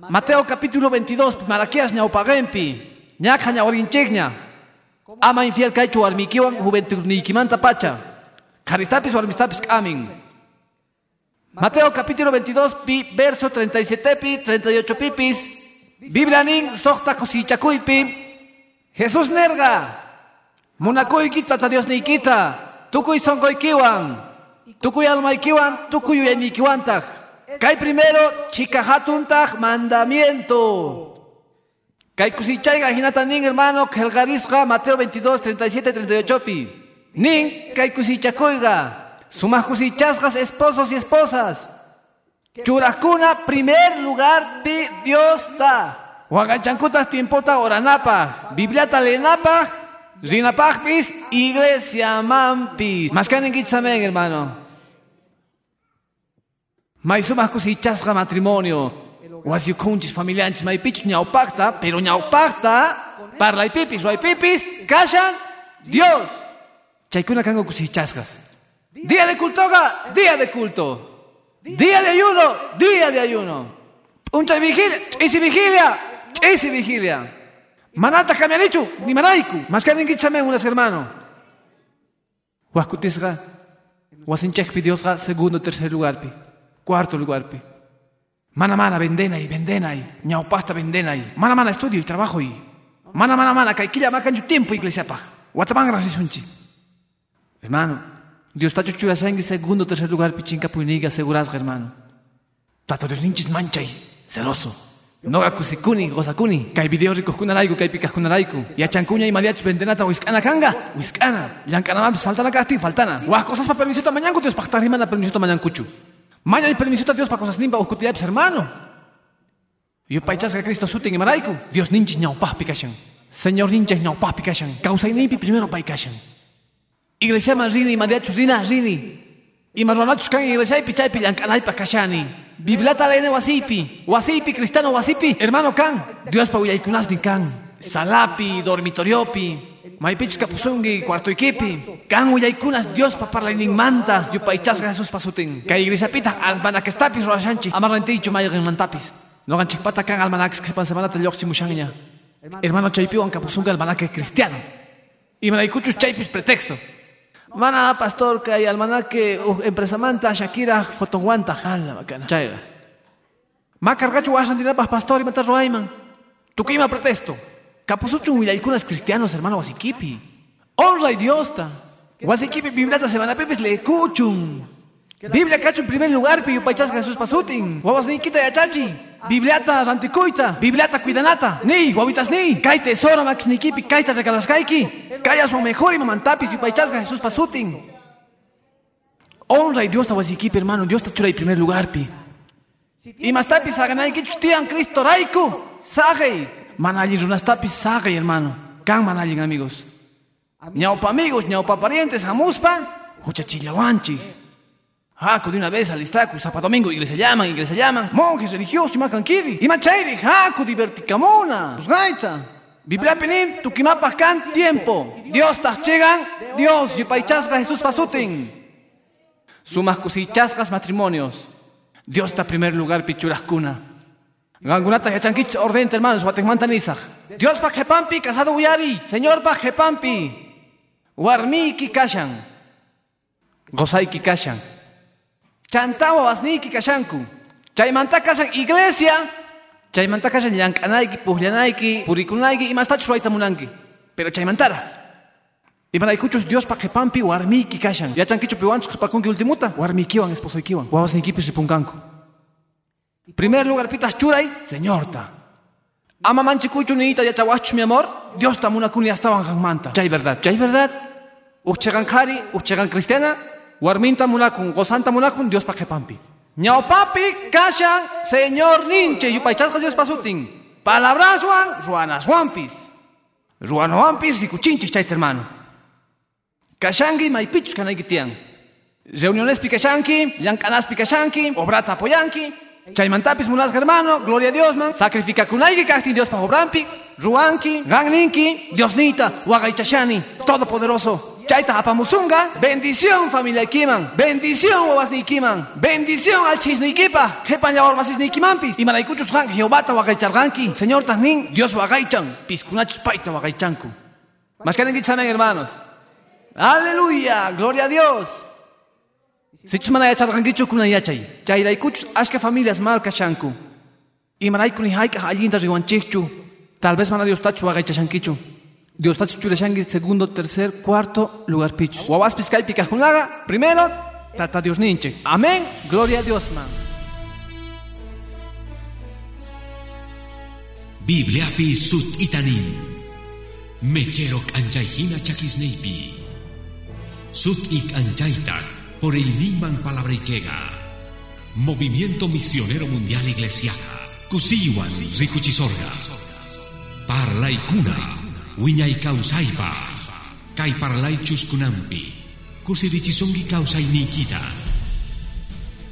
S2: Mateo capítulo 22, Malaquías ñaupagempi. Ñaja ñaurinchegña. Ama infiel kaichu armikiwan juventud nikimanta pacha. Caristapis o armistapis amin. Mateo capítulo 22, pi, verso 37 pi, 38 pipis. Biblia nin sohta kosichakuypi. Jesús nerga. Munakuykita ta Dios nikita. Tukuy sonkoykiwan. Tukuy almaykiwan, tukuy uyaynikiwantaq. Kay primero chikahatuntaj mandamiento. Kay kusichayga hinata nin hermano kelgarisqa Mateo 22, 37, 38 pi. Nin kay kusichakoyga. Sumas kusichasgas esposos y esposas. Churascuna primer lugar pi Dios ta. Huagachankutas tiempota oranapa. Bibliata lenapa. Rinapakpis, iglesia mampis. Mascanen hermano. Maisumas kusichasqa matrimonio. Wasiukunchis familianchis maypichus ñawpaqta, pero ñawpaqta, parlaypipis, ruaypipis, kashan, Dios. Chaykuna kango kusichasqas. Día de cultoga, día de culto. Día de ayuno, día de ayuno. Uncha vigilia, isi vigilia, isi vigilia. Manata cambianichu, ni maraiku. Más que alguien que unas hermano. Huascutisga, Huasinchekpi Diosga, segundo, tercer lugar, pi. Cuarto lugar, pi. Mana mana, venden ahí, venden ahí. Ñaupasta, venden ahí. Mana mana, estudio y trabajo y. Mana mana mana, kaikilla macan tu tiempo, iglesia pa. Guatamán rasisunchi. Hermano, Dios está chuchura sangue, segundo, tercer lugar, pichinca puiniga, seguras, hermano. Tato Dios ninchis manchay, celoso. No kusikuni, gozakuni. Kay video ricos kunaraiku, kay picas kunaraiku. Y a chancuña y mariachi vendenata, wiskana kanga, wiskana. Yankana mampis, faltana casti, faltana. Guas cosas pa permisito mañanco, Dios pa estar rimana permisito mañancuchu. Maña y permisito a Dios pa cosas limpa, uscutiapis, hermano. Yo paichas que Cristo sutin y maraiku. Dios ninchis ñaupah picashan. Señor ninchis ñaupah picashan. Causa y primero paikashan. Iglesia man rini, mariachi rina, rini. Y marronachos kan iglesia y pichay pillancanay pa kashani. Biblata lene wasipi. Wasipi, cristiano wasipi. Hermano kan. Dios pa uyaykunas ni kan. Salapi, dormitoriopi. Maipichus kapusungi, cuarto equipi. Kan uyaykunas Dios pa parla ning manta. Yo pa ichasga Jesús pasutin. Ka iglesia pita almana que estapis roashanchi. Amarranticho mayo mantapis. No gan chikpata kan almanax que pan semana te yoxi mushangnya. Hermano chaypi wan kapusunga almanaque cristiano. Y manaikuchus chaypis pretexto. Mana pastor kay almanaque uh, empresa manta Shakira fotonguanta hala bacana. Chayga. Ma cargachu wasan pas pastor y mata roaiman. Tukima pretexto. Kapusuchun willaykunas cristianos hermano wasikipi. Honra y Dios ta. Wasikipi biblata semana pepes le escuchun. Biblia cacho en primer lugar, piyo paichas Jesús pasutin. Guawas ni quita ya chachi. Bibliata ranticuita. Bibliata cuidanata. Ni, guavitas ni. Kai tesoro max ni kipi, kai ta regalas kaiki. Kaya su mejor y mamantapis, y paichas Jesús pasutin. Honra y Dios ta wasikipi, hermano. Dios ta chura en primer lugar, pi. Y más tapis chustian Cristo raiku. Sagey. Manali runas tapis sagey, hermano. Kan manali amigos. Ñaupa amigos, ñaupa parientes, amuspa. Huchachillawanchi. Jaco de una vez al estaco, Zapa Domingo, iglesia llaman, iglesia llaman, monjes religiosos y macanquiri, y machairi, jaco diverticamona, pues gaita. Biblia penin, tuquimapas can tiempo. Dios tas llegan, Dios, y paichasga Jesús pasutin. Sumas cusichasgas matrimonios. Dios está primer lugar, pichuras cuna. Gangunata y chanquich orden, hermanos, guatemantanizaj. Dios pa jepampi, casado uyari. Señor pa jepampi. Warmiki kashan. Gozaiki kashan. Chantawa wasniki kashanku. Chaymanta kashan iglesia. Chaymanta kashan llank'anayki, pukllanayki, purikunayki, imastachus ruaytamunanki. Pero chaymantara. Imanaykuchus Dios pa qhipanpi warmiyki kashan. Yachankichu piwanchus qhipakunki ultimuta. Warmiykiwan, esposoykiwan. Wawasniykipis ripunkanku. Primer lugar pitas churay, señorta. Ama manchikuchu niita yachawachus mi amor. Dios ta munakuni astawan hanmanta. Chay verdad, chay verdad. Uchchegan kari, uchchegan cristiana. Warminta munakun, gozanta munakun, Dios pa pampi. Ñao papi, kashan, señor ninche, yupaychaskas Dios pasutin. Palabras juan, ruanas wampis. Ruano wampis, rikuchinchis chayta hermano. Kashanki, maipichus kanayki tiyan. Reuniones pikashanki, llankanas pikashanki, obrata apoyanki. Chaymantapis munas hermano, gloria a Dios man. Sacrifica kunayki kakti Dios pa obrampi. Ruanki, gangninki, Dios nita, wagaichashani, todopoderoso. Chaita apamusunga, bendición familia kiman, bendición wawas kiman, bendición al chisnikipa, kepan ya ormasis nikimampis, y maraikuchus han Jehová ta wagaicharganki, señor tahnin, Dios wagaichan, piscunachus paita wagaichanku. Más que hermanos. Aleluya, gloria a Dios. Sichus mana yachargankichu kuna yachay, chairaikuchus ashka familias mal kashanku. Y maraikuni haika allinta riwanchichu, tal vez mana Dios tachu wagaichankichu. Dios está churashangi segundo, tercer, cuarto lugar pichu. Guawas piscay picajunaga, primero, tata Dios ninche. Amén, gloria a Dios, man.
S8: Biblia pi sut itanim. Mecherok anchayhina chakisneipi. Sut ik anchaita por el Niman Palabrikega. Movimiento Misionero Mundial Iglesiana. Kusiwan Rikuchisorga. Parla y cuna. Wiñay Kausaipa, Kay parlaichus kunampi. Kusirichisongi kausay nikita.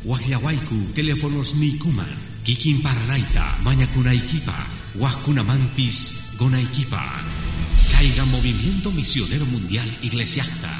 S8: Wahyawaiku teléfonos nikuman. Kikin parlaita mañakunaikipa. Wahkunamanpis gonaikipa. Caiga Movimiento Misionero Mundial Iglesiasta.